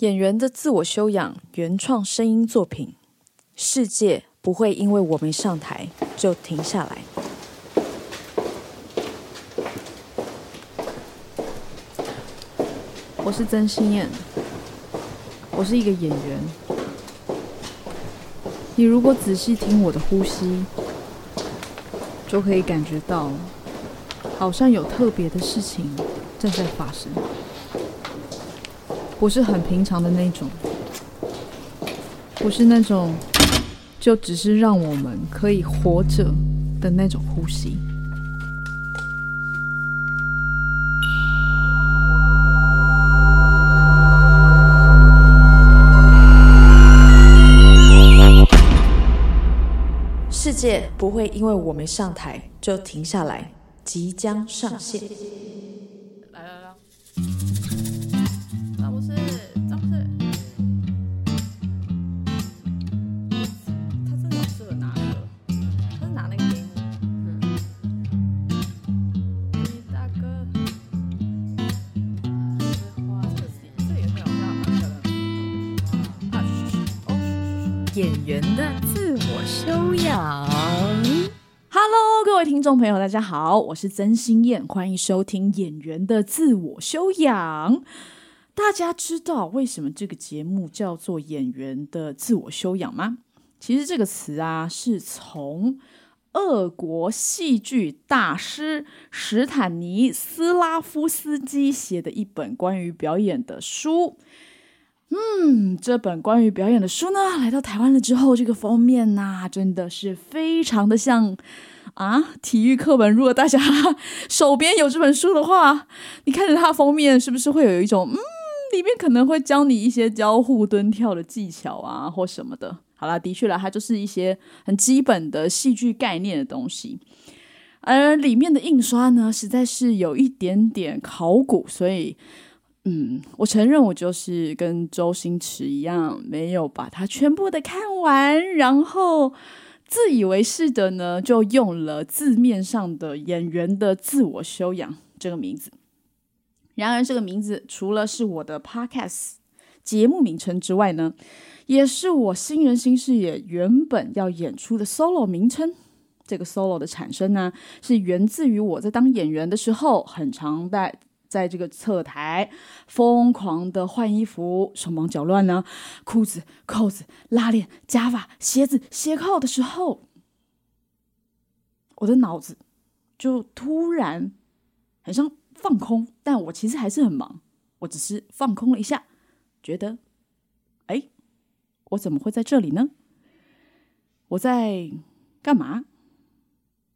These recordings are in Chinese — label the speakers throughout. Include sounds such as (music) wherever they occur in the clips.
Speaker 1: 演员的自我修养原创声音作品，世界不会因为我没上台就停下来。
Speaker 2: 我是曾心燕，我是一个演员。你如果仔细听我的呼吸，就可以感觉到，好像有特别的事情正在发生。不是很平常的那种，不是那种就只是让我们可以活着的那种呼吸。
Speaker 1: 世界不会因为我没上台就停下来，即将上线。
Speaker 3: 修养。
Speaker 2: Hello，各位听众朋友，大家好，我是曾心燕，欢迎收听《演员的自我修养》。大家知道为什么这个节目叫做《演员的自我修养》吗？其实这个词啊，是从俄国戏剧大师史坦尼斯拉夫斯基写的一本关于表演的书。嗯，这本关于表演的书呢，来到台湾了之后，这个封面呐、真的是非常的像啊体育课本。如果大家 (laughs) 手边有这本书的话，你看着它封面，是不是会有一种嗯，里面可能会教你一些交互蹲跳的技巧啊，或什么的？好啦，的确啦，它就是一些很基本的戏剧概念的东西。而里面的印刷呢，实在是有一点点考古，所以嗯，我承认我就是跟周星驰一样，没有把它全部的看完，然后自以为是的呢，就用了字面上的演员的自我修养这个名字。然而，这个名字除了是我的 podcast 节目名称之外呢，也是我新人新视野原本要演出的 solo 名称。这个 solo 的产生呢，是源自于我在当演员的时候，很常在在这个侧台疯狂的换衣服，手忙脚乱呢，裤子、扣子、拉链、夹发、鞋子、鞋扣的时候，我的脑子就突然很像放空，但我其实还是很忙，我只是放空了一下，觉得，哎，我怎么会在这里呢？我在干嘛？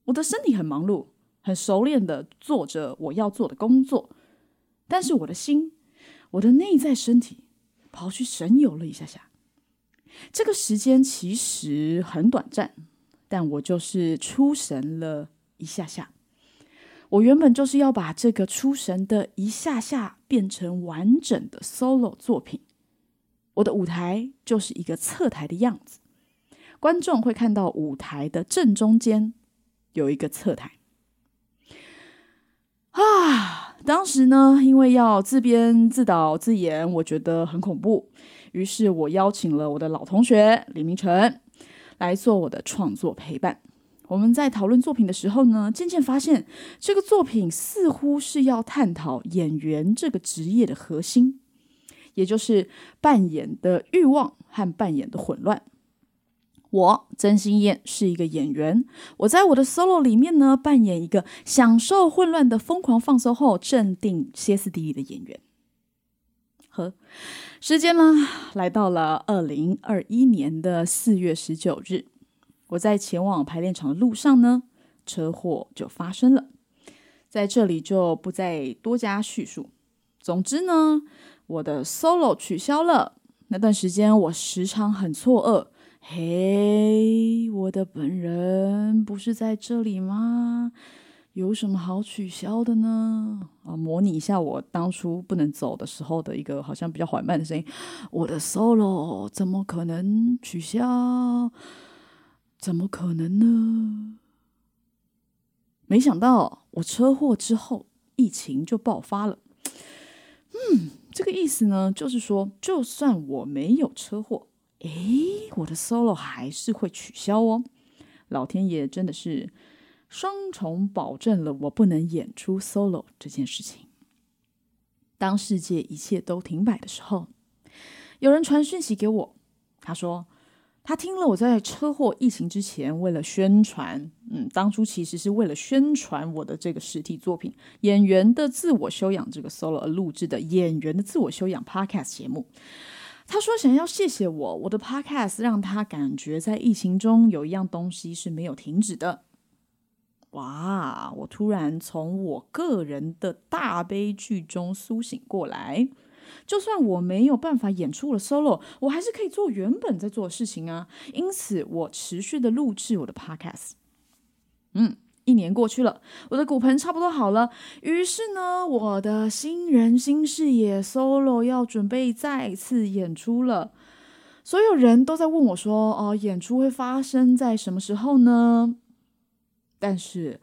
Speaker 2: 我的身体很忙碌，很熟练的做着我要做的工作，但是我的心，我的内在身体跑去神游了一下下。这个时间其实很短暂，但我就是出神了一下下。我原本就是要把这个出神的一下下变成完整的 solo 作品。我的舞台就是一个侧台的样子，观众会看到舞台的正中间有一个侧台。啊，当时呢，因为要自编自导自演，我觉得很恐怖，于是我邀请了我的老同学李明成来做我的创作陪伴。我们在讨论作品的时候呢，渐渐发现这个作品似乎是要探讨演员这个职业的核心，也就是扮演的欲望和扮演的混乱。我曾心燕是一个演员，我在我的 solo 里面呢，扮演一个享受混乱的疯狂放松后镇定歇斯底里的演员。呵，时间呢来到了二零二一年的四月十九日，我在前往排练场的路上呢，车祸就发生了，在这里就不再多加叙述。总之呢，我的 solo 取消了，那段时间我时常很错愕。嘿，我的本人不是在这里吗？有什么好取消的呢？啊，模拟一下我当初不能走的时候的一个好像比较缓慢的声音。我的 solo 怎么可能取消？怎么可能呢？没想到我车祸之后，疫情就爆发了。嗯，这个意思呢，就是说，就算我没有车祸，诶，我的 solo 还是会取消哦。老天爷真的是双重保证了我不能演出 solo 这件事情。当世界一切都停摆的时候，有人传讯息给我，他说他听了我在车祸疫情之前为了宣传，嗯，当初其实是为了宣传我的这个实体作品《演员的自我修养》这个 solo 而录制的《演员的自我修养》podcast 节目。他说想要谢谢我，我的 podcast 让他感觉在疫情中有一样东西是没有停止的。哇！我突然从我个人的大悲剧中苏醒过来。就算我没有办法演出了 solo，我还是可以做原本在做的事情啊。因此，我持续的录制我的 podcast。嗯，一年过去了，我的骨盆差不多好了。于是呢，我的新人新视野 solo 要准备再次演出了。所有人都在问我说：“哦，演出会发生在什么时候呢？”但是，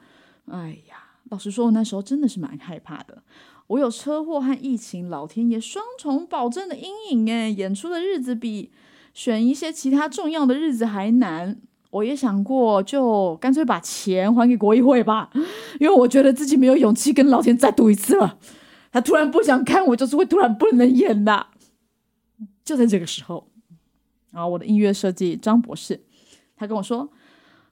Speaker 2: 哎呀，老实说，我那时候真的是蛮害怕的。我有车祸和疫情，老天爷双重保证的阴影，哎，演出的日子比选一些其他重要的日子还难。我也想过，就干脆把钱还给国议会吧，(laughs) 因为我觉得自己没有勇气跟老天再赌一次了。他突然不想看我，就是会突然不能演的。就在这个时候，然后我的音乐设计张博士，他跟我说。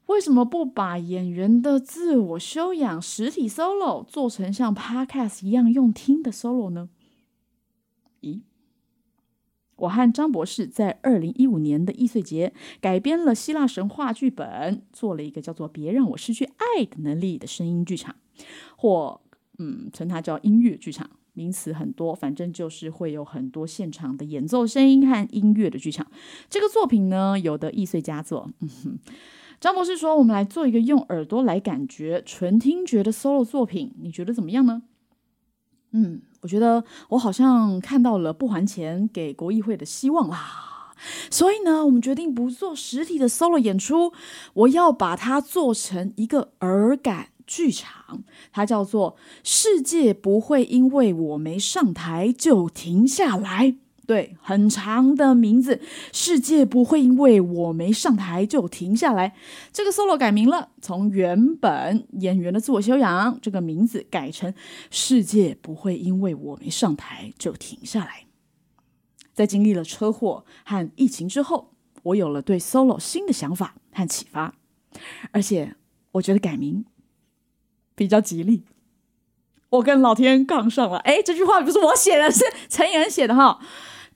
Speaker 2: 为什么不把演员的自我修养实体 solo 做成像 podcast 一样用听的 solo 呢？咦，我和张博士在二零一五年的易碎节改编了希腊神话剧本，做了一个叫做《别让我失去爱的能力》的声音剧场，或嗯，称它叫音乐剧场，名词很多，反正就是会有很多现场的演奏声音和音乐的剧场。这个作品呢，有的易碎佳作。嗯哼。张博士说：“我们来做一个用耳朵来感觉纯听觉的 solo 作品，你觉得怎么样呢？”嗯，我觉得我好像看到了不还钱给国议会的希望啦。所以呢，我们决定不做实体的 solo 演出，我要把它做成一个耳感剧场，它叫做“世界不会因为我没上台就停下来”。对，很长的名字，世界不会因为我没上台就停下来。这个 solo 改名了，从原本演员的自我修养这个名字改成世界不会因为我没上台就停下来。在经历了车祸和疫情之后，我有了对 solo 新的想法和启发，而且我觉得改名比较吉利。我跟老天杠上了，哎，这句话不是我写的，是陈妍写的哈。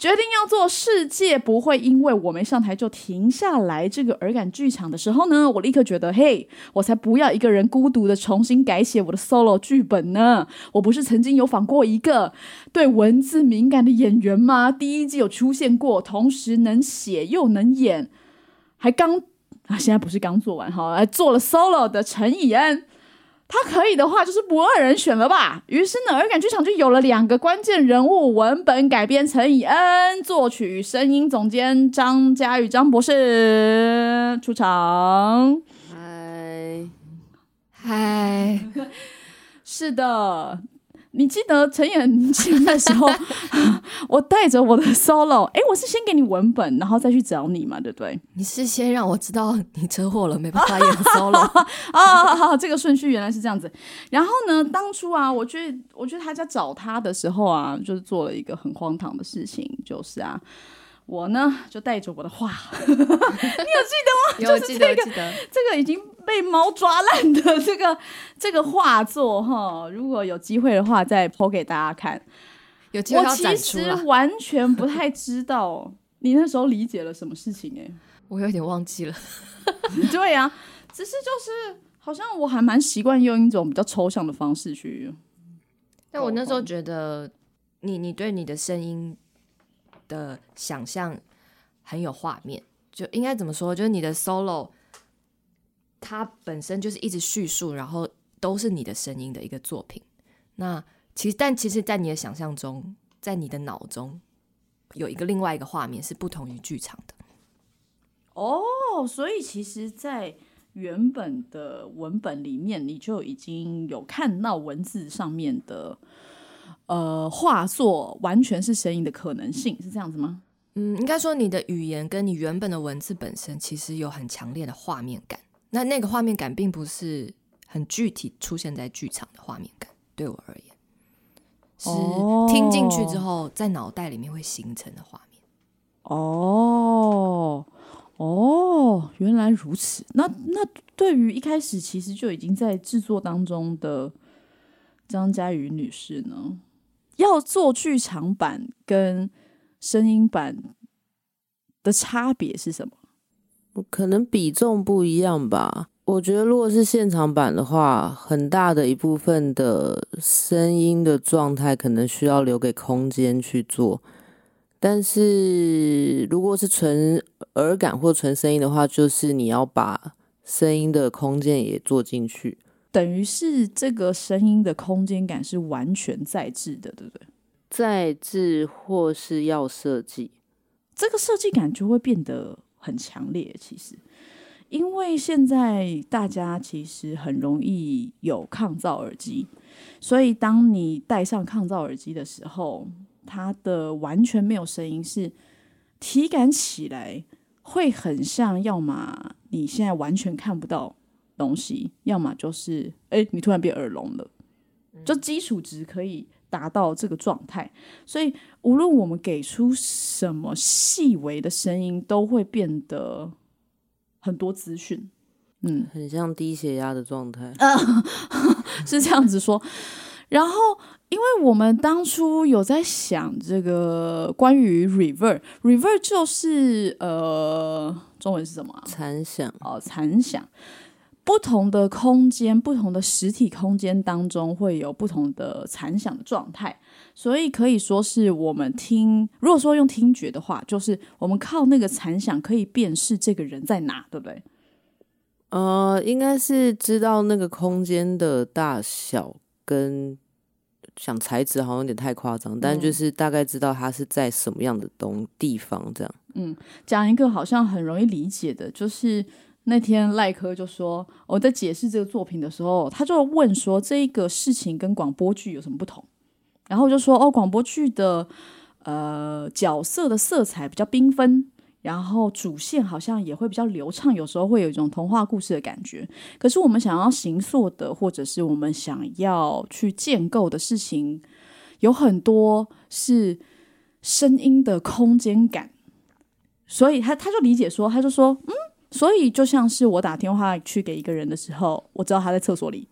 Speaker 2: 决定要做世界不会因为我没上台就停下来这个耳感剧场的时候呢，我立刻觉得，嘿，我才不要一个人孤独的重新改写我的 solo 剧本呢！我不是曾经有访过一个对文字敏感的演员吗？第一季有出现过，同时能写又能演，还刚啊，现在不是刚做完哈，还做了 solo 的陈以恩。他可以的话，就是不二人选了吧？于是呢，耳感剧场就有了两个关键人物：文本改编陈以恩，作曲声音总监张嘉宇张博士出场。
Speaker 3: 嗨，嗨，
Speaker 2: 是的。你记得陈演庆的时候，(laughs) 我带着我的 solo，哎，我是先给你文本，然后再去找你嘛，对不对？
Speaker 3: 你是先让我知道你车祸了，没办法演 solo (laughs)
Speaker 2: 啊，好，这个顺序原来是这样子。然后呢，当初啊，我去，我去他家找他的时候啊，就是做了一个很荒唐的事情，就是啊。我呢，就带着我的画，(laughs) 你有记得吗？
Speaker 3: 有记得，记得
Speaker 2: 这个已经被猫抓烂的这个 (laughs) 这个画作哈。如果有机会的话，再剖给大家看。
Speaker 3: 有机会
Speaker 2: 我其实完全不太知道 (laughs) 你那时候理解了什么事情哎，
Speaker 3: 我有点忘记了。(laughs)
Speaker 2: 对呀，只是就是好像我还蛮习惯用一种比较抽象的方式去。
Speaker 3: 但我那时候觉得，你你对你的声音。的想象很有画面，就应该怎么说？就是你的 solo，它本身就是一直叙述，然后都是你的声音的一个作品。那其实，但其实，在你的想象中，在你的脑中，有一个另外一个画面是不同于剧场的。
Speaker 2: 哦，所以其实，在原本的文本里面，你就已经有看到文字上面的。呃画作完全是声音的可能性，是这样子吗？
Speaker 3: 嗯，应该说你的语言跟你原本的文字本身其实有很强烈的画面感。那那个画面感并不是很具体出现在剧场的画面感，对我而言是听进去之后在脑袋里面会形成的画面。
Speaker 2: 哦哦，原来如此。那那对于一开始其实就已经在制作当中的张嘉瑜女士呢，要做剧场版跟。声音版的差别是什么？
Speaker 4: 可能比重不一样吧。我觉得如果是现场版的话，很大的一部分的声音的状态可能需要留给空间去做。但是如果是纯耳感或纯声音的话，就是你要把声音的空间也做进去，
Speaker 2: 等于是这个声音的空间感是完全在制的，对不对？
Speaker 4: 在制或是要设计，
Speaker 2: 这个设计感就会变得很强烈。其实，因为现在大家其实很容易有抗噪耳机，所以当你戴上抗噪耳机的时候，它的完全没有声音，是体感起来会很像，要么你现在完全看不到东西，要么就是哎，你突然变耳聋了，就基础值可以。达到这个状态，所以无论我们给出什么细微的声音，都会变得很多资讯。
Speaker 4: 嗯，很像低血压的状态。(laughs)
Speaker 2: 是这样子说。然后，因为我们当初有在想这个关于 reverb，reverb 就是呃，中文是什么？
Speaker 4: 残响。
Speaker 2: 哦，残响。不同的空间，不同的实体空间当中会有不同的残响的状态，所以可以说是我们听，如果说用听觉的话，就是我们靠那个残响可以辨识这个人在哪，对不对？
Speaker 4: 呃，应该是知道那个空间的大小跟想材质好像有点太夸张，但就是大概知道它是在什么样的东地方这样。
Speaker 2: 嗯，讲一个好像很容易理解的，就是。那天赖科就说我在解释这个作品的时候，他就问说这个事情跟广播剧有什么不同？然后就说哦，广播剧的呃角色的色彩比较缤纷，然后主线好像也会比较流畅，有时候会有一种童话故事的感觉。可是我们想要形塑的，或者是我们想要去建构的事情，有很多是声音的空间感，所以他他就理解说，他就说嗯。所以就像是我打电话去给一个人的时候，我知道他在厕所里。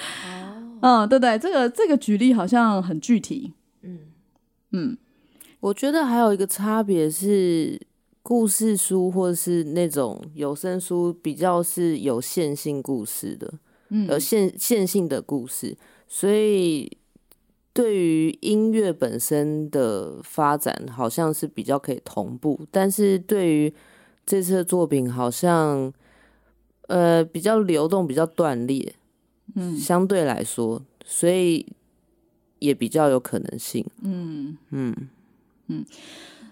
Speaker 2: (laughs) 嗯，对对，这个这个举例好像很具体。嗯。
Speaker 4: 嗯，我觉得还有一个差别是，故事书或者是那种有声书比较是有线性故事的，嗯，有线线性的故事，所以对于音乐本身的发展，好像是比较可以同步，但是对于这次的作品好像，呃，比较流动，比较断裂，嗯，相对来说，所以也比较有可能性，嗯。
Speaker 2: 嗯。嗯，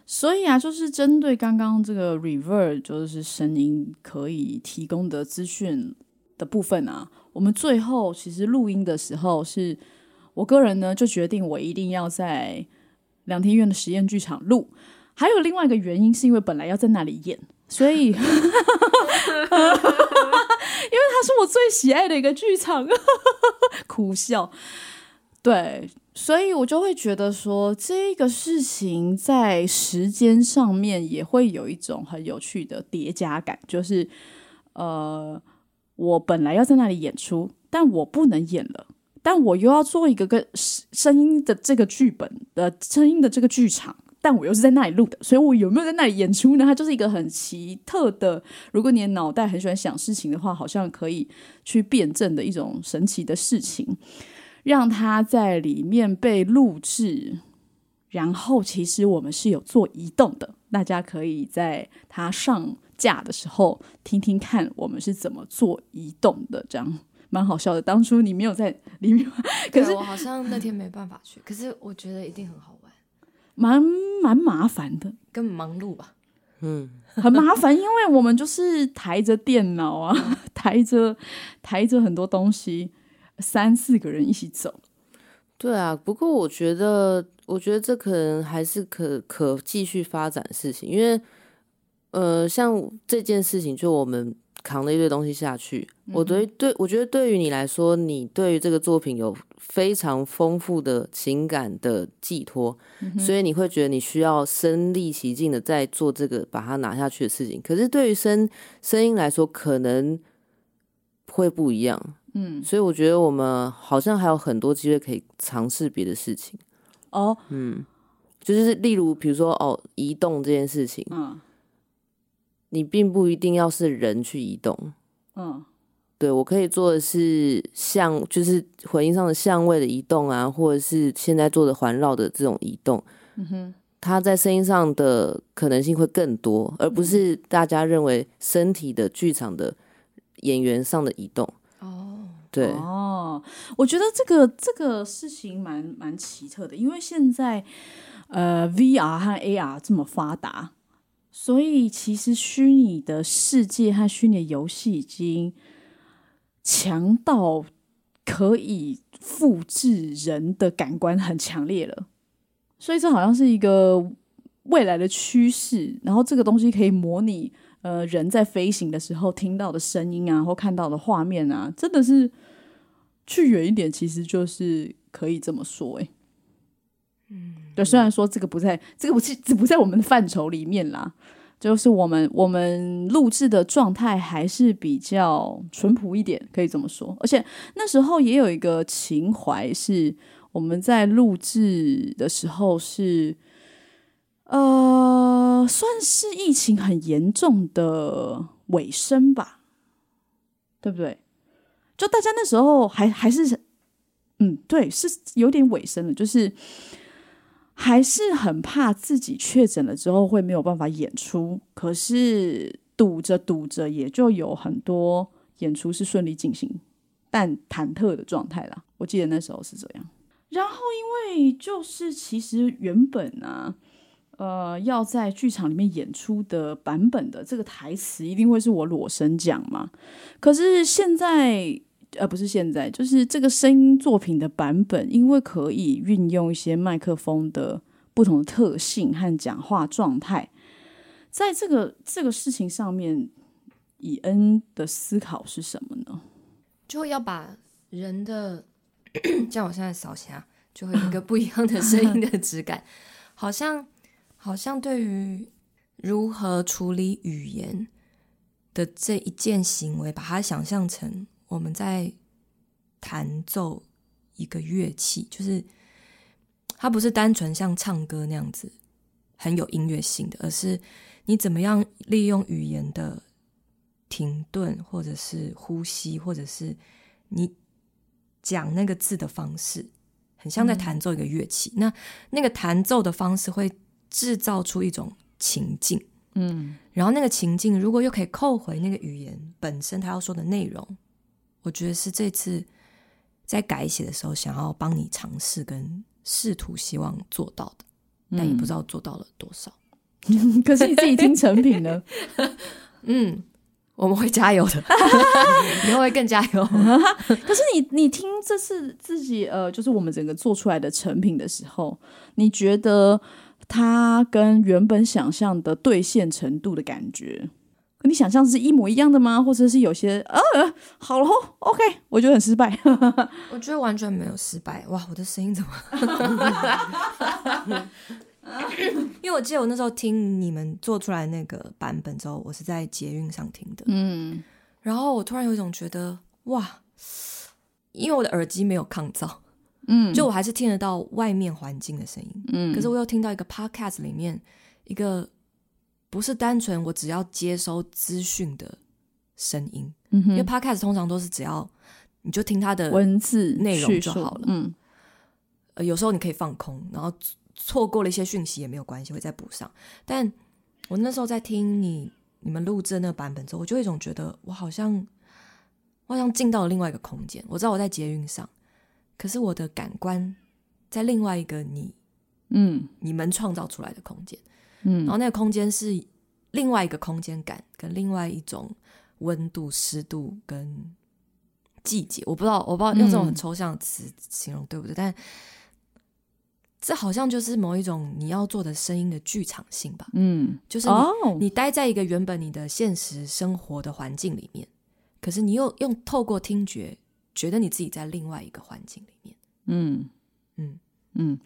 Speaker 2: 所以啊，就是针对刚刚这个 reverb 就是声音可以提供的资讯的部分啊，我们最后其实录音的时候，是我个人呢就决定我一定要在两天院的实验剧场录，还有另外一个原因是因为本来要在那里演。所以，(laughs) 因为它是我最喜爱的一个剧场，(laughs) 苦笑。对，所以我就会觉得说，这个事情在时间上面也会有一种很有趣的叠加感，就是呃，我本来要在那里演出，但我不能演了，但我又要做一个跟声音的这个剧本的声音的这个剧场。但我又是在那里录的，所以我有没有在那里演出呢？它就是一个很奇特的，如果你的脑袋很喜欢想事情的话，好像可以去辩证的一种神奇的事情，让它在里面被录制。然后，其实我们是有做移动的，大家可以在它上架的时候听听看，我们是怎么做移动的，这样蛮好笑的。当初你没有在里面，可是
Speaker 3: 我好像那天没办法去，可是我觉得一定很好。
Speaker 2: 蛮蛮麻烦的，
Speaker 3: 更忙碌吧？
Speaker 2: 嗯，很麻烦，因为我们就是抬着电脑啊，(laughs) 抬着抬着很多东西，三四个人一起走。
Speaker 4: 对啊，不过我觉得，我觉得这可能还是可可继续发展的事情，因为呃，像这件事情，就我们。扛了一堆东西下去，我对对，我觉得对于你来说，你对于这个作品有非常丰富的情感的寄托，所以你会觉得你需要身历其境的在做这个把它拿下去的事情。可是对于声声音来说，可能会不一样。嗯，所以我觉得我们好像还有很多机会可以尝试别的事情。哦，嗯，就是例如比如说哦，移动这件事情，嗯。你并不一定要是人去移动，嗯，对我可以做的是像就是回音上的相位的移动啊，或者是现在做的环绕的这种移动，嗯哼，它在声音上的可能性会更多，而不是大家认为身体的剧场的演员上的移动。哦，对，
Speaker 2: 哦，我觉得这个这个事情蛮蛮奇特的，因为现在呃，VR 和 AR 这么发达。所以，其实虚拟的世界和虚拟的游戏已经强到可以复制人的感官很强烈了。所以，这好像是一个未来的趋势。然后，这个东西可以模拟呃人在飞行的时候听到的声音啊，或看到的画面啊，真的是去远一点，其实就是可以这么说。哎，嗯。对，虽然说这个不在，这个不是这不在我们的范畴里面啦，就是我们我们录制的状态还是比较淳朴一点，可以这么说。而且那时候也有一个情怀，是我们在录制的时候是，呃，算是疫情很严重的尾声吧，对不对？就大家那时候还还是，嗯，对，是有点尾声了，就是。还是很怕自己确诊了之后会没有办法演出，可是堵着堵着也就有很多演出是顺利进行，但忐忑的状态啦。我记得那时候是这样。然后因为就是其实原本啊，呃，要在剧场里面演出的版本的这个台词一定会是我裸声讲嘛，可是现在。呃，不是现在，就是这个声音作品的版本，因为可以运用一些麦克风的不同的特性和讲话状态，在这个这个事情上面，以恩的思考是什么呢？
Speaker 3: 就要把人的，像我现在扫下，就会有一个不一样的声音的质感，好像好像对于如何处理语言的这一件行为，把它想象成。我们在弹奏一个乐器，就是它不是单纯像唱歌那样子很有音乐性的，而是你怎么样利用语言的停顿，或者是呼吸，或者是你讲那个字的方式，很像在弹奏一个乐器。那那个弹奏的方式会制造出一种情境，嗯，然后那个情境如果又可以扣回那个语言本身，他要说的内容。我觉得是这次在改写的时候，想要帮你尝试跟试图希望做到的，但也不知道做到了多少。(laughs) (laughs)
Speaker 2: 可是你自己听成品呢？(laughs)
Speaker 3: 嗯，我们会加油的，你会更加油。
Speaker 2: 可是你你听这次自己呃，就是我们整个做出来的成品的时候，你觉得它跟原本想象的兑现程度的感觉？跟你想象是一模一样的吗？或者是有些呃，好了，OK，我觉得很失败。(laughs)
Speaker 3: 我觉得完全没有失败。哇，我的声音怎么？(laughs) 因为我记得我那时候听你们做出来那个版本之后，我是在捷运上听的。嗯，然后我突然有一种觉得，哇，因为我的耳机没有抗噪，嗯，就我还是听得到外面环境的声音。嗯，可是我又听到一个 Podcast 里面一个。不是单纯我只要接收资讯的声音，因为 podcast 通常都是只要你就听它的
Speaker 2: 文字
Speaker 3: 内容就好了。嗯，呃，有时候你可以放空，然后错过了一些讯息也没有关系，会再补上。但我那时候在听你你们录制的那个版本之后，我就一种觉得我好像我好像进到了另外一个空间。我知道我在捷运上，可是我的感官在另外一个你嗯你们创造出来的空间。嗯，然后那个空间是另外一个空间感，跟另外一种温度、湿度跟季节，我不知道，我不知道用这种很抽象的词形容对不对？但这好像就是某一种你要做的声音的剧场性吧。
Speaker 2: 嗯，
Speaker 3: 就是你待在一个原本你的现实生活的环境里面，可是你又用透过听觉，觉得你自己在另外一个环境里面。
Speaker 2: 嗯嗯嗯。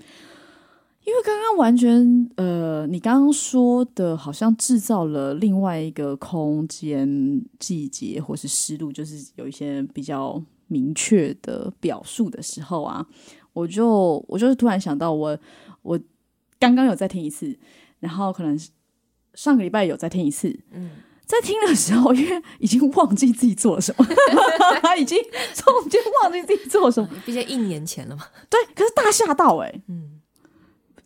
Speaker 2: 因为刚刚完全，呃，你刚刚说的，好像制造了另外一个空间、季节或是湿度，就是有一些比较明确的表述的时候啊，我就我就是突然想到，我我刚刚有再听一次，然后可能上个礼拜有再听一次，嗯，在听的时候，因为已经忘记自己做了什么，已经中间忘记自己做了什么，
Speaker 3: 毕竟一年前了嘛，
Speaker 2: 对，可是大吓到哎，嗯。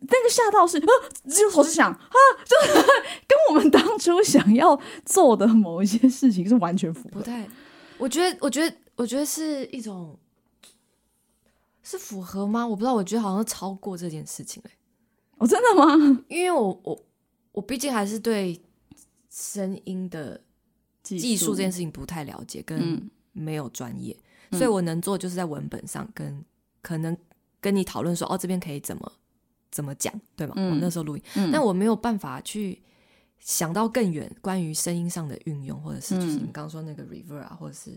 Speaker 2: 那个吓到是，只有我是想啊，就 (laughs) 跟我们当初想要做的某一些事情是完全符合。
Speaker 3: 不太，我觉得，我觉得，我觉得是一种是符合吗？我不知道，我觉得好像超过这件事情哎。
Speaker 2: 哦，真的吗？
Speaker 3: 因为我我我毕竟还是对声音的技术这件事情不太了解，跟没有专业，所以我能做就是在文本上跟可能跟你讨论说，哦，这边可以怎么。怎么讲，对吗？我那时候录音，但我没有办法去想到更远关于声音上的运用，或者是就是你刚刚说那个 reverb 啊，或者是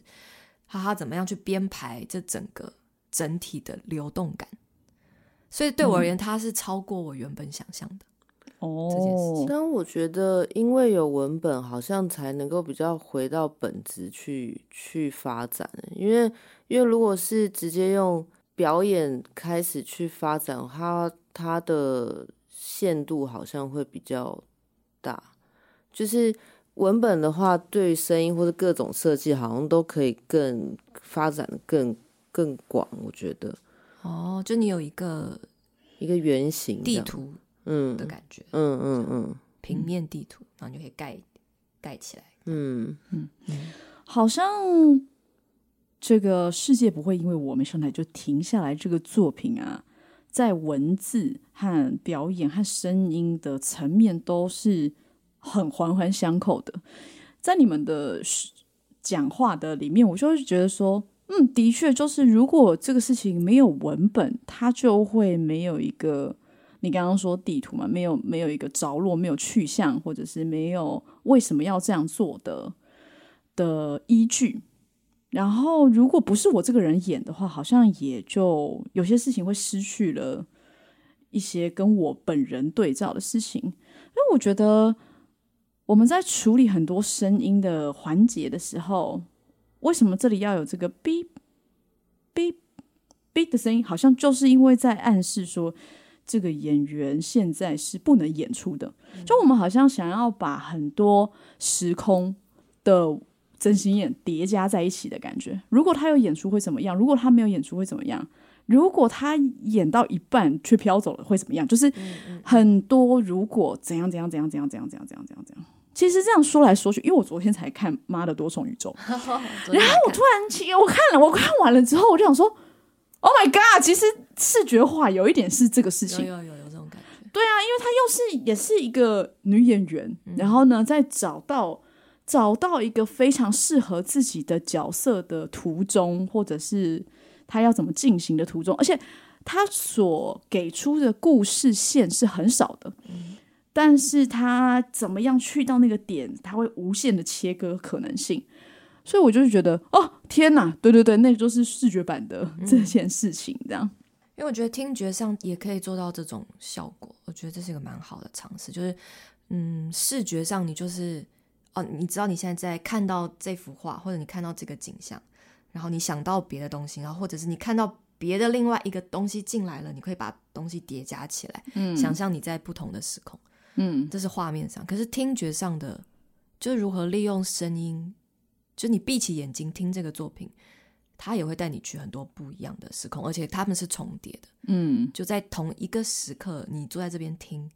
Speaker 3: 哈哈怎么样去编排这整个整体的流动感。所以对我而言，它是超过我原本想象的
Speaker 4: 哦。但我觉得，因为有文本，好像才能够比较回到本质去去发展。因为因为如果是直接用表演开始去发展，它它的限度好像会比较大，就是文本的话，对声音或者各种设计，好像都可以更发展的更更广。我觉得，
Speaker 3: 哦，就你有一个
Speaker 4: 一个圆形
Speaker 3: 地图，嗯的感觉，
Speaker 4: 嗯嗯嗯，
Speaker 3: 平面地图，然后你就可以盖盖起来，
Speaker 2: 嗯。嗯。嗯，好像这个世界不会因为我们上台就停下来，这个作品啊。在文字和表演和声音的层面都是很环环相扣的。在你们的讲话的里面，我就会觉得说，嗯，的确，就是如果这个事情没有文本，它就会没有一个你刚刚说地图嘛，没有没有一个着落，没有去向，或者是没有为什么要这样做的的依据。然后，如果不是我这个人演的话，好像也就有些事情会失去了一些跟我本人对照的事情。因为我觉得我们在处理很多声音的环节的时候，为什么这里要有这个 “b b b” 的声音？好像就是因为在暗示说，这个演员现在是不能演出的。就我们好像想要把很多时空的。真心演叠加在一起的感觉。如果他有演出会怎么样？如果他没有演出会怎么样？如果他演到一半却飘走了会怎么样？就是很多如果怎样怎样怎样怎样怎样怎样怎样怎样怎样。其实这样说来说去，因为我昨天才看《妈的多重宇宙》，(laughs) 然后我突然我看了，我看完了之后，我就想说：“Oh my god！” 其实视觉化有一点是这个事情，
Speaker 3: 有有有有这种感觉。
Speaker 2: 对啊，因为她又是也是一个女演员，然后呢，在找到。找到一个非常适合自己的角色的途中，或者是他要怎么进行的途中，而且他所给出的故事线是很少的，但是他怎么样去到那个点，他会无限的切割可能性，所以我就是觉得，哦天哪，对对对，那就是视觉版的这件事情，这样，
Speaker 3: 因为我觉得听觉上也可以做到这种效果，我觉得这是一个蛮好的尝试，就是嗯，视觉上你就是。哦，你知道你现在在看到这幅画，或者你看到这个景象，然后你想到别的东西，然后或者是你看到别的另外一个东西进来了，你可以把东西叠加起来，嗯，想象你在不同的时空，嗯，这是画面上。可是听觉上的，就是如何利用声音，就你闭起眼睛听这个作品，它也会带你去很多不一样的时空，而且他们是重叠的，嗯，就在同一个时刻，你坐在这边听，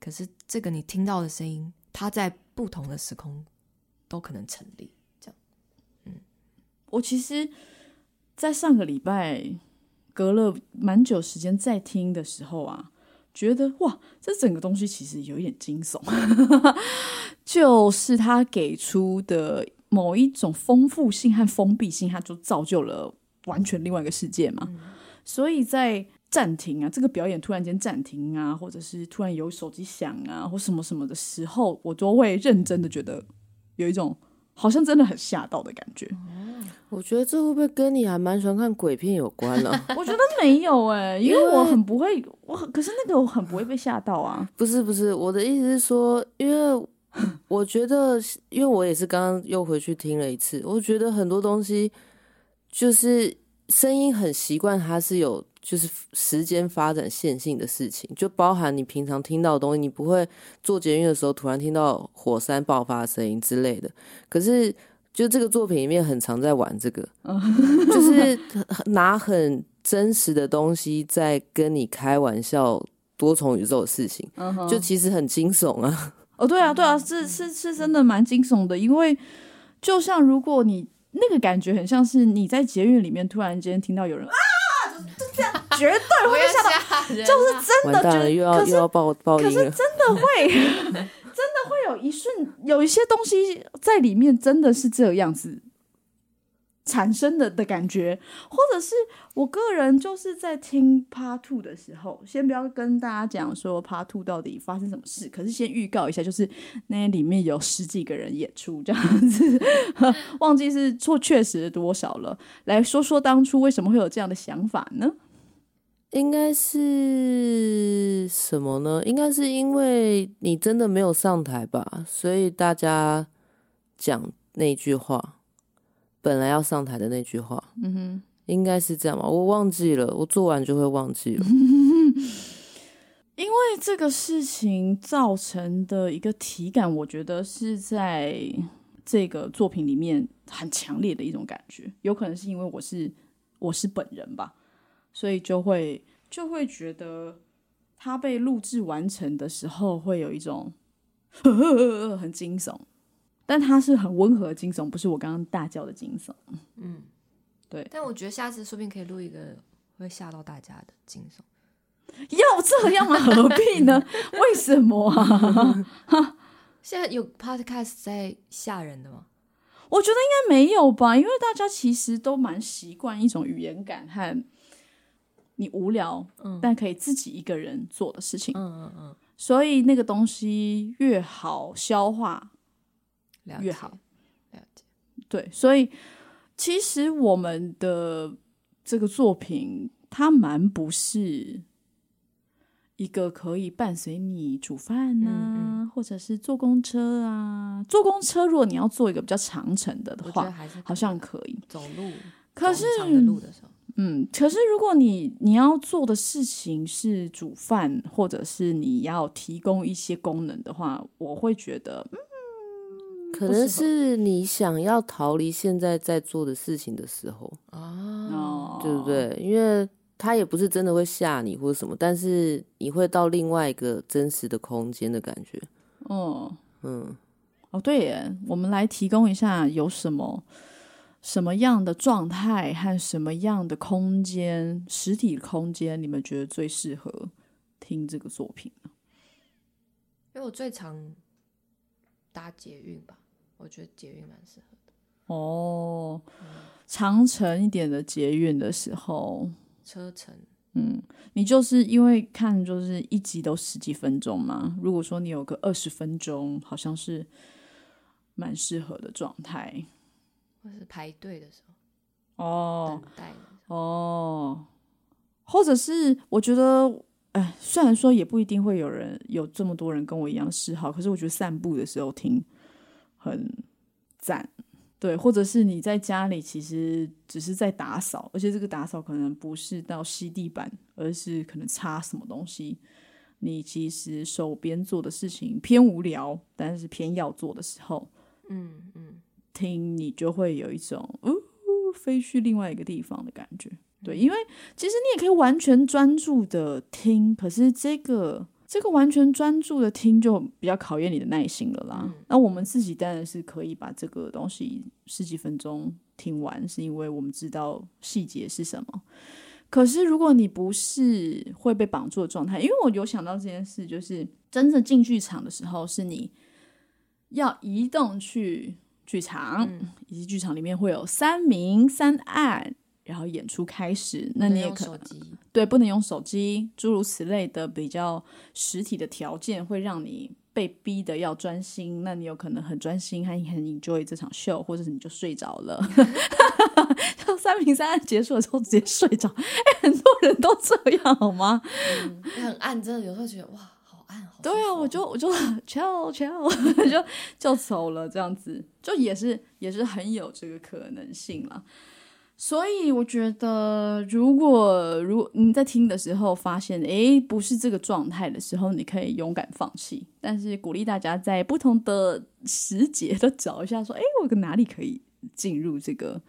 Speaker 3: 可是这个你听到的声音。它在不同的时空都可能成立，这样。
Speaker 2: 嗯，我其实，在上个礼拜隔了蛮久时间再听的时候啊，觉得哇，这整个东西其实有一点惊悚，(laughs) 就是他给出的某一种丰富性和封闭性，它就造就了完全另外一个世界嘛。所以在暂停啊，这个表演突然间暂停啊，或者是突然有手机响啊，或什么什么的时候，我都会认真的觉得有一种好像真的很吓到的感觉。
Speaker 4: 我觉得这会不会跟你还蛮喜欢看鬼片有关呢？(laughs)
Speaker 2: 我觉得没有哎，(laughs) 因为我很不会，我可是那个我很不会被吓到啊。
Speaker 4: 不是不是，我的意思是说，因为我觉得，(laughs) 因为我也是刚刚又回去听了一次，我觉得很多东西就是声音很习惯，它是有就是时间发展线性的事情，就包含你平常听到的东西，你不会做捷运的时候突然听到火山爆发声音之类的，可是。就这个作品里面很常在玩这个，就是拿很真实的东西在跟你开玩笑，多重宇宙的事情，就其实很惊悚啊。(laughs)
Speaker 2: 哦，对啊，对啊，是是是真的蛮惊悚的，因为就像如果你那个感觉很像是你在捷运里面突然间听到有人啊，就这样，绝对会吓到，就是真的，
Speaker 4: 又要又要爆爆音，
Speaker 2: 可是真的会。(laughs) 真的会有一瞬，有一些东西在里面，真的是这样子产生的的感觉，或者是我个人就是在听 Part Two 的时候，先不要跟大家讲说 Part Two 到底发生什么事，可是先预告一下，就是那里面有十几个人演出这样子，(laughs) 忘记是错确实多少了，来说说当初为什么会有这样的想法呢？
Speaker 4: 应该是什么呢？应该是因为你真的没有上台吧，所以大家讲那句话，本来要上台的那句话，嗯哼，应该是这样吧？我忘记了，我做完就会忘记了。(laughs)
Speaker 2: 因为这个事情造成的一个体感，我觉得是在这个作品里面很强烈的一种感觉，有可能是因为我是我是本人吧。所以就会就会觉得，他被录制完成的时候会有一种 (laughs) 很惊悚，但它是很温和的惊悚，不是我刚刚大叫的惊悚。嗯，对。
Speaker 3: 但我觉得下次说不定可以录一个会吓到大家的惊悚。
Speaker 2: 要这样吗？何必呢？(laughs) 为什么啊？(laughs)
Speaker 3: 现在有 podcast 在吓人的吗？
Speaker 2: 我觉得应该没有吧，因为大家其实都蛮习惯一种语言感和。你无聊，但可以自己一个人做的事情，嗯嗯嗯，所以那个东西越好消化，越好
Speaker 3: 了解。
Speaker 2: 对，所以其实我们的这个作品，它蛮不是一个可以伴随你煮饭啊，或者是坐公车啊。坐公车，如果你要做一个比较长程的的话，好像可以
Speaker 3: 走路，
Speaker 2: 可是
Speaker 3: 路的时候。
Speaker 2: 嗯，可是如果你你要做的事情是煮饭，或者是你要提供一些功能的话，我会觉得，嗯，
Speaker 4: 可能是你想要逃离现在在做的事情的时候啊，对不对？因为他也不是真的会吓你或者什么，但是你会到另外一个真实的空间的感觉。
Speaker 2: 哦，嗯，哦，对耶，我们来提供一下有什么。什么样的状态和什么样的空间，实体空间，你们觉得最适合听这个作品呢？
Speaker 3: 因为我最常搭捷运吧，我觉得捷运蛮适合的。
Speaker 2: 哦，长程一点的捷运的时候，
Speaker 3: 车程，
Speaker 2: 嗯，你就是因为看就是一集都十几分钟嘛。如果说你有个二十分钟，好像是蛮适合的状态。
Speaker 3: 或是排队的时候，哦，等待
Speaker 2: 哦，或者是我觉得，哎，虽然说也不一定会有人有这么多人跟我一样嗜好，可是我觉得散步的时候听很赞，对，或者是你在家里其实只是在打扫，而且这个打扫可能不是到吸地板，而是可能擦什么东西，你其实手边做的事情偏无聊，但是偏要做的时候，嗯嗯。听你就会有一种呜飞去另外一个地方的感觉，对，因为其实你也可以完全专注的听，可是这个这个完全专注的听就比较考验你的耐心了啦。那我们自己当然是可以把这个东西十几分钟听完，是因为我们知道细节是什么。可是如果你不是会被绑住的状态，因为我有想到这件事，就是真正进剧场的时候，是你要移动去。剧场，以及剧场里面会有三明三暗，然后演出开始，那你也可
Speaker 3: 手机
Speaker 2: 对不能用手机，诸如此类的比较实体的条件会让你被逼的要专心，那你有可能很专心，还很 enjoy 这场秀，或者是你就睡着了。(laughs) 就三零三暗结束的时候直接睡着，哎，很多人都这样好吗？
Speaker 3: 很暗，真的有时候觉得哇，好暗，好
Speaker 2: 对啊，我就我就 chill chill，(laughs) 就就走了，这样子就也是也是很有这个可能性了。所以我觉得，如果如你在听的时候发现，诶不是这个状态的时候，你可以勇敢放弃。但是鼓励大家在不同的时节都找一下，说，诶，我哪里可以进入这个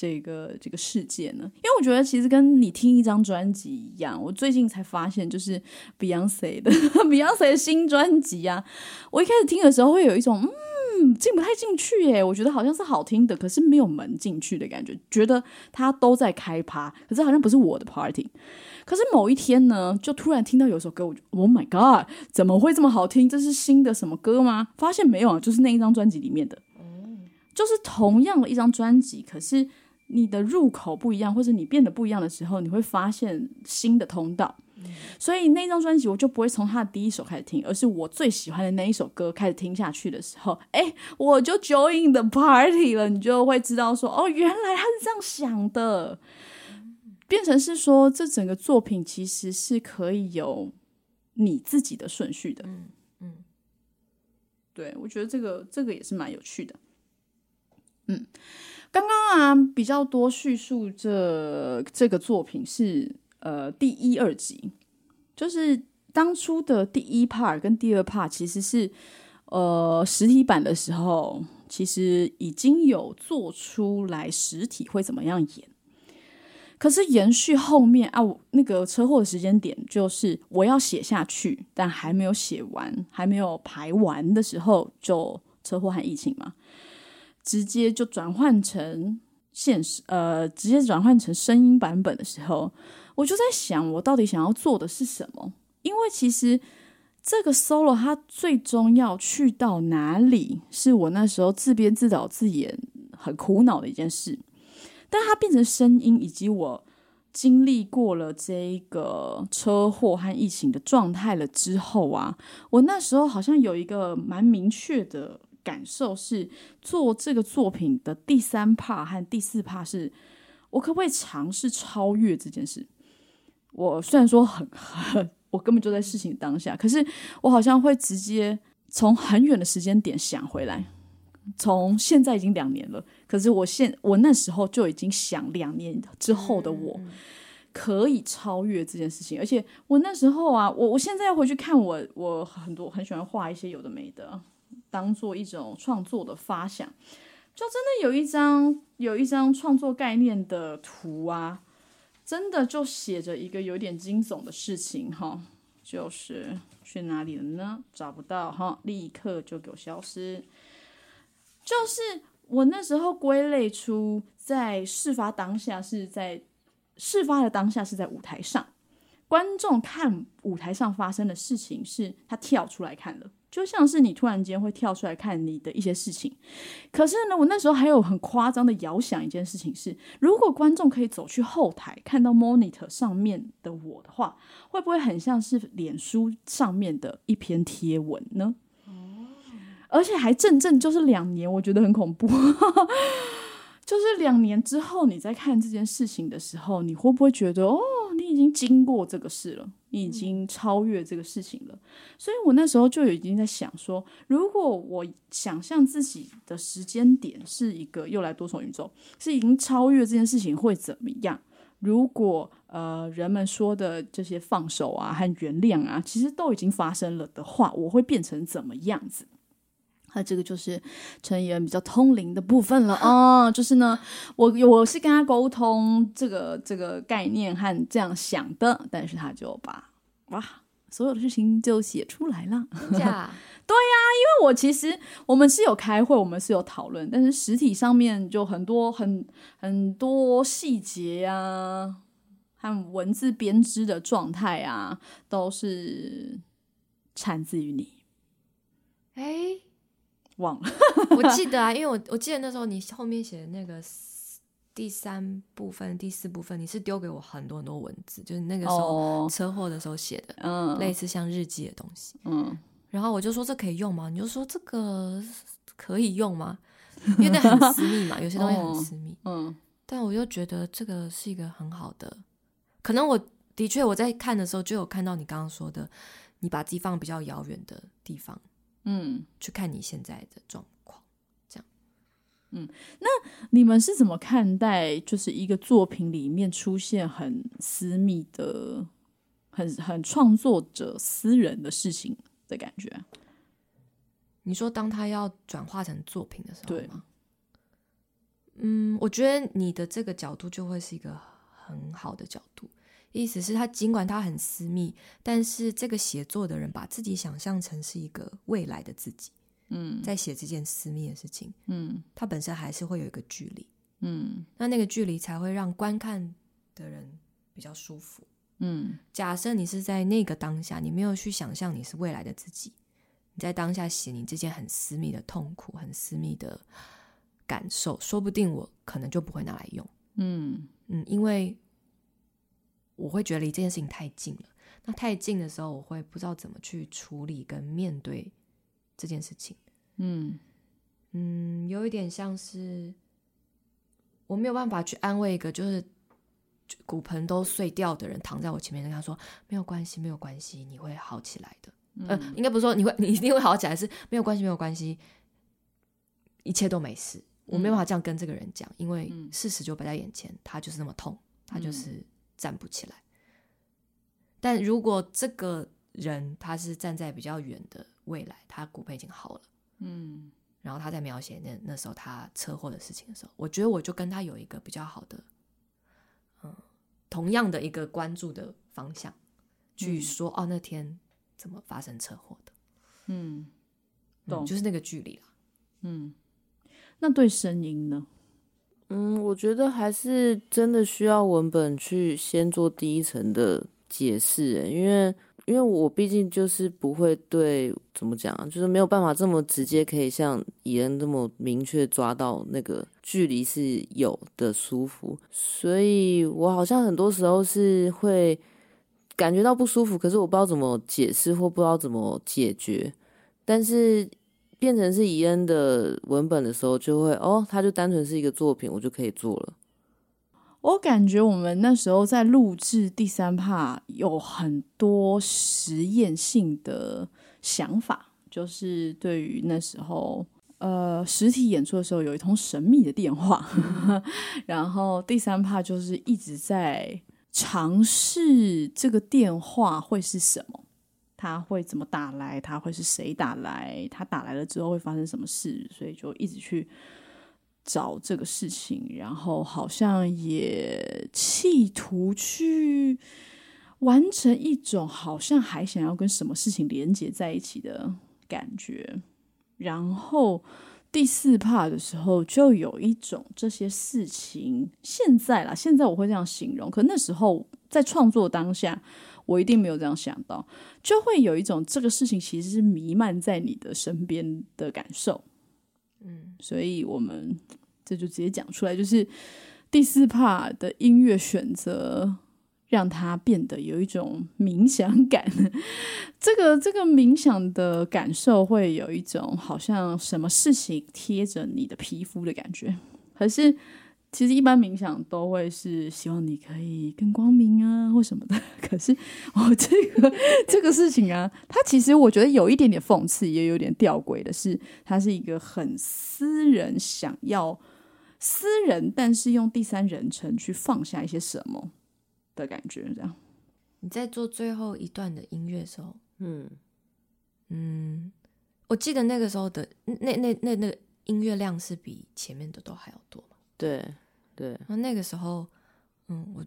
Speaker 2: 这个这个世界呢？因为我觉得其实跟你听一张专辑一样，我最近才发现，就是 Beyonce 的 (laughs) Beyonce 的新专辑啊，我一开始听的时候会有一种嗯进不太进去耶，我觉得好像是好听的，可是没有门进去的感觉，觉得它都在开趴，可是好像不是我的 party。可是某一天呢，就突然听到有首歌，我就 Oh my God，怎么会这么好听？这是新的什么歌吗？发现没有啊，就是那一张专辑里面的。就是同样的一张专辑，可是你的入口不一样，或者你变得不一样的时候，你会发现新的通道。所以那张专辑我就不会从他的第一首开始听，而是我最喜欢的那一首歌开始听下去的时候，哎，我就 join the party 了。你就会知道说，哦，原来他是这样想的，变成是说这整个作品其实是可以有你自己的顺序的。
Speaker 3: 嗯嗯，
Speaker 2: 对，我觉得这个这个也是蛮有趣的。嗯，刚刚啊比较多叙述这这个作品是呃第一二集，就是当初的第一 part 跟第二 part 其实是呃实体版的时候，其实已经有做出来实体会怎么样演。可是延续后面啊，那个车祸的时间点就是我要写下去，但还没有写完，还没有排完的时候，就车祸和疫情嘛，直接就转换成现实，呃，直接转换成声音版本的时候，我就在想，我到底想要做的是什么？因为其实这个 solo 它最终要去到哪里，是我那时候自编自导自演很苦恼的一件事。但它变成声音，以及我经历过了这个车祸和疫情的状态了之后啊，我那时候好像有一个蛮明确的感受，是做这个作品的第三 part 和第四 part 是，我可不可以尝试超越这件事？我虽然说很很，我根本就在事情当下，可是我好像会直接从很远的时间点想回来。从现在已经两年了，可是我现我那时候就已经想两年之后的我可以超越这件事情，而且我那时候啊，我我现在要回去看我，我很多很喜欢画一些有的没的，当做一种创作的发想，就真的有一张有一张创作概念的图啊，真的就写着一个有点惊悚的事情哈，就是去哪里了呢？找不到哈，立刻就给我消失。就是我那时候归类出，在事发当下是在事发的当下是在舞台上，观众看舞台上发生的事情，是他跳出来看了，就像是你突然间会跳出来看你的一些事情。可是呢，我那时候还有很夸张的遥想一件事情是，如果观众可以走去后台看到 monitor 上面的我的话，会不会很像是脸书上面的一篇贴文呢？而且还正正就是两年，我觉得很恐怖。(laughs) 就是两年之后，你在看这件事情的时候，你会不会觉得哦，你已经经过这个事了，你已经超越这个事情了？所以我那时候就已经在想说，如果我想象自己的时间点是一个又来多重宇宙，是已经超越这件事情，会怎么样？如果呃人们说的这些放手啊和原谅啊，其实都已经发生了的话，我会变成怎么样子？那这个就是成员比较通灵的部分了哦，(laughs) 就是呢，我我是跟他沟通这个这个概念和这样想的，但是他就把哇所有的事情就写出来了。
Speaker 3: 假 (laughs)
Speaker 2: 对呀、因为我其实我们是有开会，我们是有讨论，但是实体上面就很多很很多细节呀、和文字编织的状态啊，都是产自于你。
Speaker 3: 哎，
Speaker 2: 忘了。(laughs)
Speaker 3: 我记得啊，因为我我记得那时候你后面写的那个第三部分、第四部分，你是丢给我很多很多文字，就是那个时候车祸的时候写的，嗯，类似像日记的东西，嗯。然后我就说这可以用吗？你就说这个可以用吗？因为那很私密嘛，(laughs) 有些东西很私密，嗯。但我又觉得这个是一个很好的，可能我的确我在看的时候就有看到你刚刚说的，你把自己放比较遥远的地方，嗯，去看你现在的状况，这样，
Speaker 2: 嗯，那你们是怎么看待就是一个作品里面出现很私密的、很很创作者私人的事情的感觉？
Speaker 3: 你说当他要转化成作品的时候对吗？嗯，我觉得你的这个角度就会是一个很好的角度，意思是他尽管他很私密，但是这个写作的人把自己想象成是一个未来的自己，嗯，在写这件私密的事情，嗯，他本身还是会有一个距离，嗯，那那个距离才会让观看的人比较舒服，嗯，假设你是在那个当下，你没有去想象你是未来的自己，你在当下写你这件很私密的痛苦，很私密的。感受，说不定我可能就不会拿来用。嗯嗯，因为我会觉得离这件事情太近了。那太近的时候，我会不知道怎么去处理跟面对这件事情。嗯嗯，有一点像是我没有办法去安慰一个就是骨盆都碎掉的人躺在我前面，跟他说没有关系，没有关系，你会好起来的。嗯，应该不是说你会，你一定会好起来，是没有关系，没有关系，一切都没事。我没办法这样跟这个人讲，因为事实就摆在眼前，他就是那么痛，他就是站不起来。但如果这个人他是站在比较远的未来，他骨盆已经好了，嗯，然后他在描写那那时候他车祸的事情的时候，我觉得我就跟他有一个比较好的，嗯，同样的一个关注的方向去说，哦，那天怎么发生车祸的？嗯，懂，就是那个距离了，嗯。
Speaker 2: 那对声音呢？
Speaker 4: 嗯，我觉得还是真的需要文本去先做第一层的解释，因为因为我毕竟就是不会对怎么讲，就是没有办法这么直接可以像蚁人那么明确抓到那个距离是有的舒服，所以我好像很多时候是会感觉到不舒服，可是我不知道怎么解释或不知道怎么解决，但是。变成是伊恩的文本的时候，就会哦，他就单纯是一个作品，我就可以做了。
Speaker 2: 我感觉我们那时候在录制第三 part 有很多实验性的想法，就是对于那时候呃实体演出的时候有一通神秘的电话，(laughs) 然后第三 part 就是一直在尝试这个电话会是什么。他会怎么打来？他会是谁打来？他打来了之后会发生什么事？所以就一直去找这个事情，然后好像也企图去完成一种好像还想要跟什么事情连接在一起的感觉。然后第四 part 的时候，就有一种这些事情现在啦，现在我会这样形容，可那时候在创作当下。我一定没有这样想到，就会有一种这个事情其实是弥漫在你的身边的感受，嗯，所以我们这就直接讲出来，就是第四 part 的音乐选择让它变得有一种冥想感，这个这个冥想的感受会有一种好像什么事情贴着你的皮肤的感觉，可是。其实一般冥想都会是希望你可以更光明啊，或什么的。(laughs) 可是我这个这个事情啊，它其实我觉得有一点点讽刺，也有点吊诡的是，它是一个很私人，想要私人，但是用第三人称去放下一些什么的感觉。这样，
Speaker 3: 你在做最后一段的音乐的时候，嗯嗯，我记得那个时候的那那那那个音乐量是比前面的都还要多。
Speaker 4: 对对，
Speaker 3: 那那个时候，嗯，我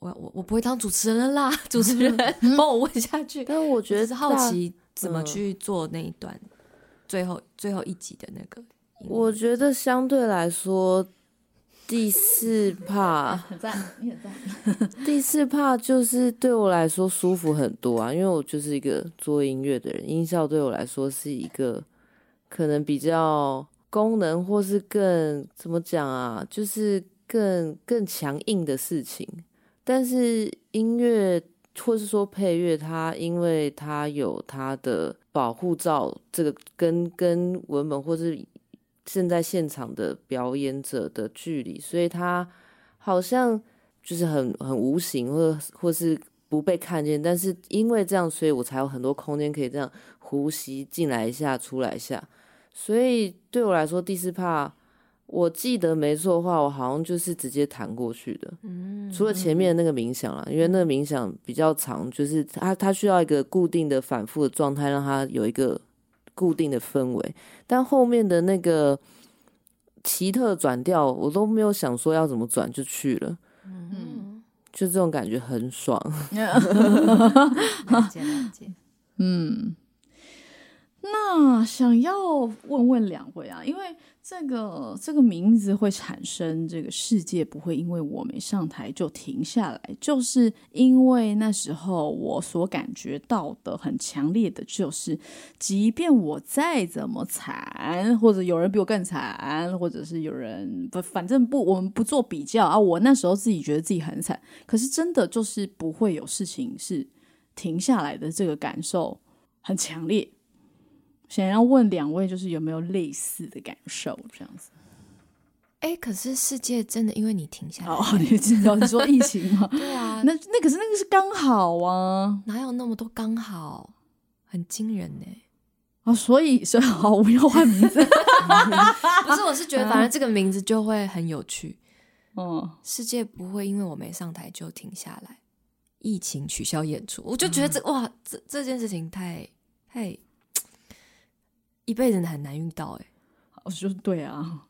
Speaker 3: 我我我不会当主持人了啦，主持人 (laughs) 帮我问下去。(laughs)
Speaker 4: 但我觉得
Speaker 3: 是好奇怎么去做那一段最后最后一集的那个。
Speaker 4: 我觉得相对来说，第四 (laughs) 怕
Speaker 2: 很赞，你很赞。
Speaker 4: 第四怕就是对我来说舒服很多啊，因为我就是一个做音乐的人，音效对我来说是一个。可能比较功能或是更怎么讲啊，就是更更强硬的事情。但是音乐或是说配乐，它因为它有它的保护罩，这个跟跟文本或是现在现场的表演者的距离，所以它好像就是很很无形，或或是不被看见。但是因为这样，所以我才有很多空间可以这样呼吸进来一下，出来一下。所以对我来说，第四帕，我记得没错的话，我好像就是直接弹过去的。嗯，除了前面那个冥想啦，因为那个冥想比较长，就是它它需要一个固定的反复的状态，让它有一个固定的氛围。但后面的那个奇特转调，我都没有想说要怎么转就去了。嗯，就这种感觉很爽。(laughs) (laughs)
Speaker 3: 了解了解。
Speaker 2: 嗯。那想要问问两位啊，因为这个这个名字会产生这个世界不会因为我没上台就停下来，就是因为那时候我所感觉到的很强烈的就是，即便我再怎么惨，或者有人比我更惨，或者是有人不，反正不，我们不做比较啊。我那时候自己觉得自己很惨，可是真的就是不会有事情是停下来的，这个感受很强烈。想要问两位，就是有没有类似的感受？这样子，
Speaker 3: 哎，可是世界真的因为你停下来，
Speaker 2: 哦，你知道你说疫情吗？(laughs)
Speaker 3: 对啊，
Speaker 2: 那那可是那个是刚好啊，
Speaker 3: 哪有那么多刚好？很惊人呢。
Speaker 2: 啊，所以所以好，我要换名字。(laughs)
Speaker 3: 不是，我是觉得反正这个名字就会很有趣。嗯，世界不会因为我没上台就停下来，疫情取消演出，我就觉得这哇，这这件事情太太。一辈子很难遇到哎，
Speaker 2: 我说对啊，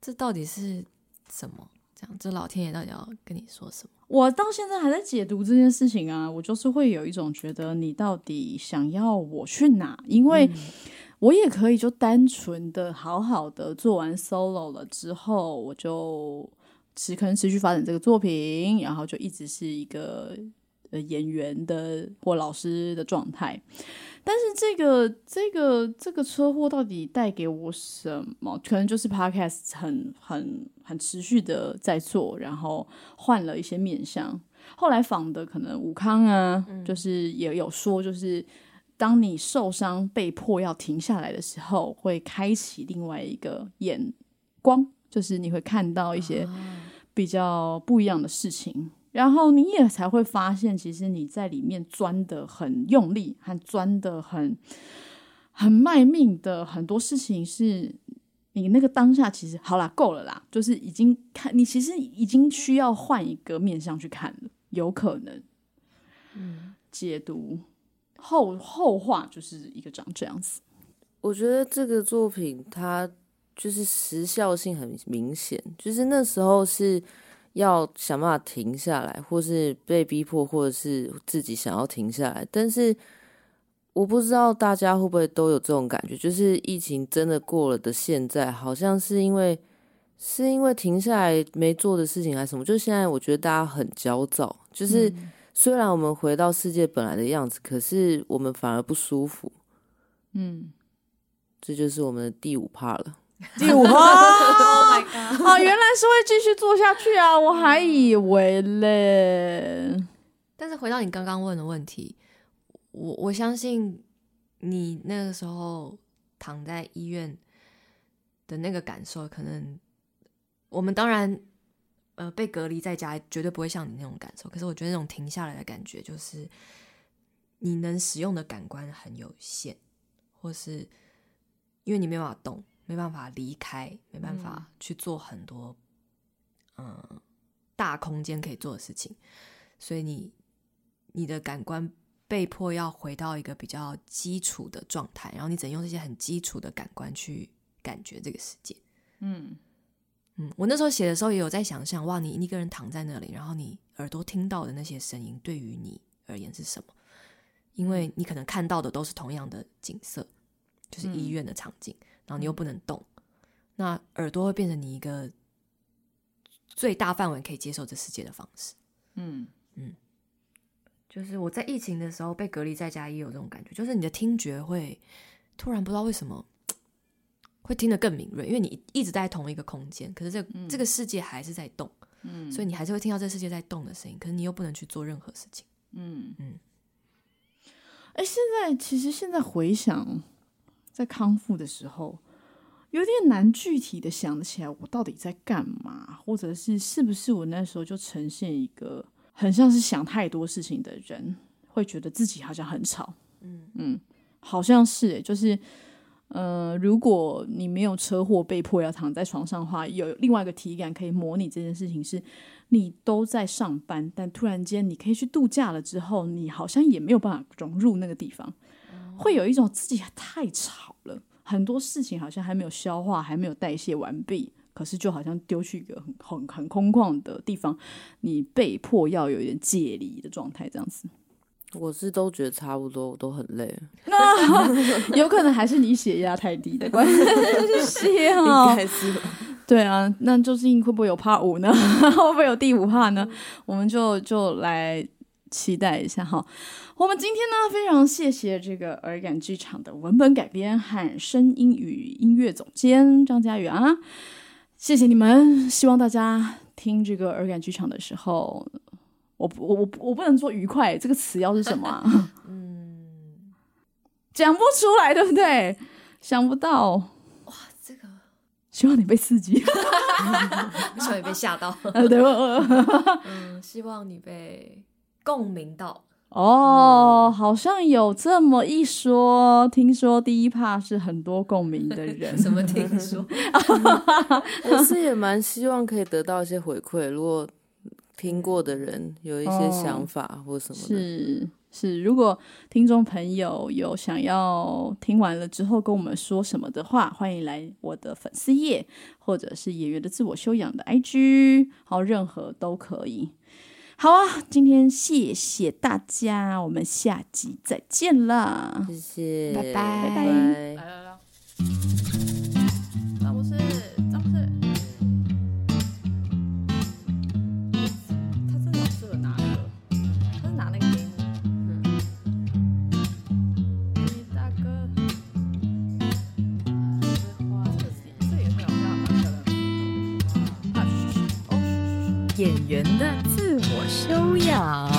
Speaker 3: 这到底是什么？这样，这老天爷到底要跟你说什么？
Speaker 2: 我到现在还在解读这件事情啊，我就是会有一种觉得你到底想要我去哪？因为我也可以就单纯的好好的做完 solo 了之后，我就持可能持续发展这个作品，然后就一直是一个呃演员的或老师的状态。但是这个这个这个车祸到底带给我什么？可能就是 podcast 很很很持续的在做，然后换了一些面相。后来访的可能武康啊，就是也有说，就是当你受伤被迫要停下来的时候，会开启另外一个眼光，就是你会看到一些比较不一样的事情。然后你也才会发现，其实你在里面钻的很用力，和钻的很很卖命的很多事情，是你那个当下其实好啦，够了啦，就是已经看你其实已经需要换一个面向去看了，有可能，嗯，解读后后话就是一个长这样子。
Speaker 4: 我觉得这个作品它就是时效性很明显，就是那时候是。要想办法停下来，或是被逼迫，或者是自己想要停下来。但是我不知道大家会不会都有这种感觉，就是疫情真的过了的现在，好像是因为是因为停下来没做的事情还是什么？就现在我觉得大家很焦躁，就是虽然我们回到世界本来的样子，可是我们反而不舒服。嗯，这就是我们的第五怕了。
Speaker 2: 第五话啊，(laughs) (laughs) 原来是会继续做下去啊！我还以为嘞。
Speaker 3: 但是回到你刚刚问的问题，我我相信你那个时候躺在医院的那个感受，可能我们当然呃被隔离在家，绝对不会像你那种感受。可是我觉得那种停下来的感觉，就是你能使用的感官很有限，或是因为你没办法动。没办法离开，没办法去做很多嗯大空间可以做的事情，所以你你的感官被迫要回到一个比较基础的状态，然后你只能用这些很基础的感官去感觉这个世界。嗯。嗯，我那时候写的时候也有在想象，哇，你一个人躺在那里，然后你耳朵听到的那些声音，对于你而言是什么？因为你可能看到的都是同样的景色，就是医院的场景。然后你又不能动，那耳朵会变成你一个最大范围可以接受这世界的方式。嗯。嗯，就是我在疫情的时候被隔离在家也有这种感觉，就是你的听觉会突然不知道为什么会听得更敏锐，因为你一直在同一个空间，可是这这个世界还是在动，嗯，所以你还是会听到这世界在动的声音，可是你又不能去做任何事情，嗯。
Speaker 2: 嗯。哎，现在其实现在回想，在康复的时候，有点难具体的想起来我到底在干嘛，或者是是不是我那时候就呈现一个很像是想太多事情的人，会觉得自己好像很吵，嗯嗯，好像是，就是。呃，如果你没有车祸被迫要躺在床上的话，有另外一个体感可以模拟这件事情，是你都在上班，但突然间你可以去度假了之后，你好像也没有办法融入那个地方，会有一种自己太吵了，很多事情好像还没有消化，还没有代谢完毕，可是就好像丢去一个很很很空旷的地方，你被迫要有一点解离的状态，这样子。
Speaker 4: 我 (laughs) (laughs) (laughs) 是都觉得差不多，我都很累。
Speaker 2: 那有可能还是你血压太低的关系，
Speaker 4: 应该是。
Speaker 2: 对啊，那究竟会不会有怕五呢？会不会有第五怕呢？我们就就来期待一下哈。我们今天呢，非常谢谢这个耳感剧场的文本改编和声音与音乐总监张佳宇啊，谢谢你们。希望大家听这个耳感剧场的时候。我我我我不能说愉快这个词要是什么？嗯，讲不出来，对不对？想不到，
Speaker 3: 哇，这个
Speaker 2: 希望你被刺激，(laughs)
Speaker 3: 希望你被吓到，(laughs)
Speaker 2: 对
Speaker 3: 嗯，希望你被共鸣到。
Speaker 2: 哦，好像有这么一说。听说第一趴是很多共鸣的人，(laughs)
Speaker 3: 什么听说？(laughs)
Speaker 4: 我是也蛮希望可以得到一些回馈，如果。听过的人有一些想法或什么的，
Speaker 2: 是是。如果听众朋友有想要听完了之后跟我们说什么的话，欢迎来我的粉丝页，或者是演员的自我修养的 IG，好，任何都可以。好啊，今天谢谢大家，我们下集再见啦！
Speaker 4: 谢谢，
Speaker 3: 拜拜，
Speaker 2: 拜拜。来来来。
Speaker 1: 演员的自我修养。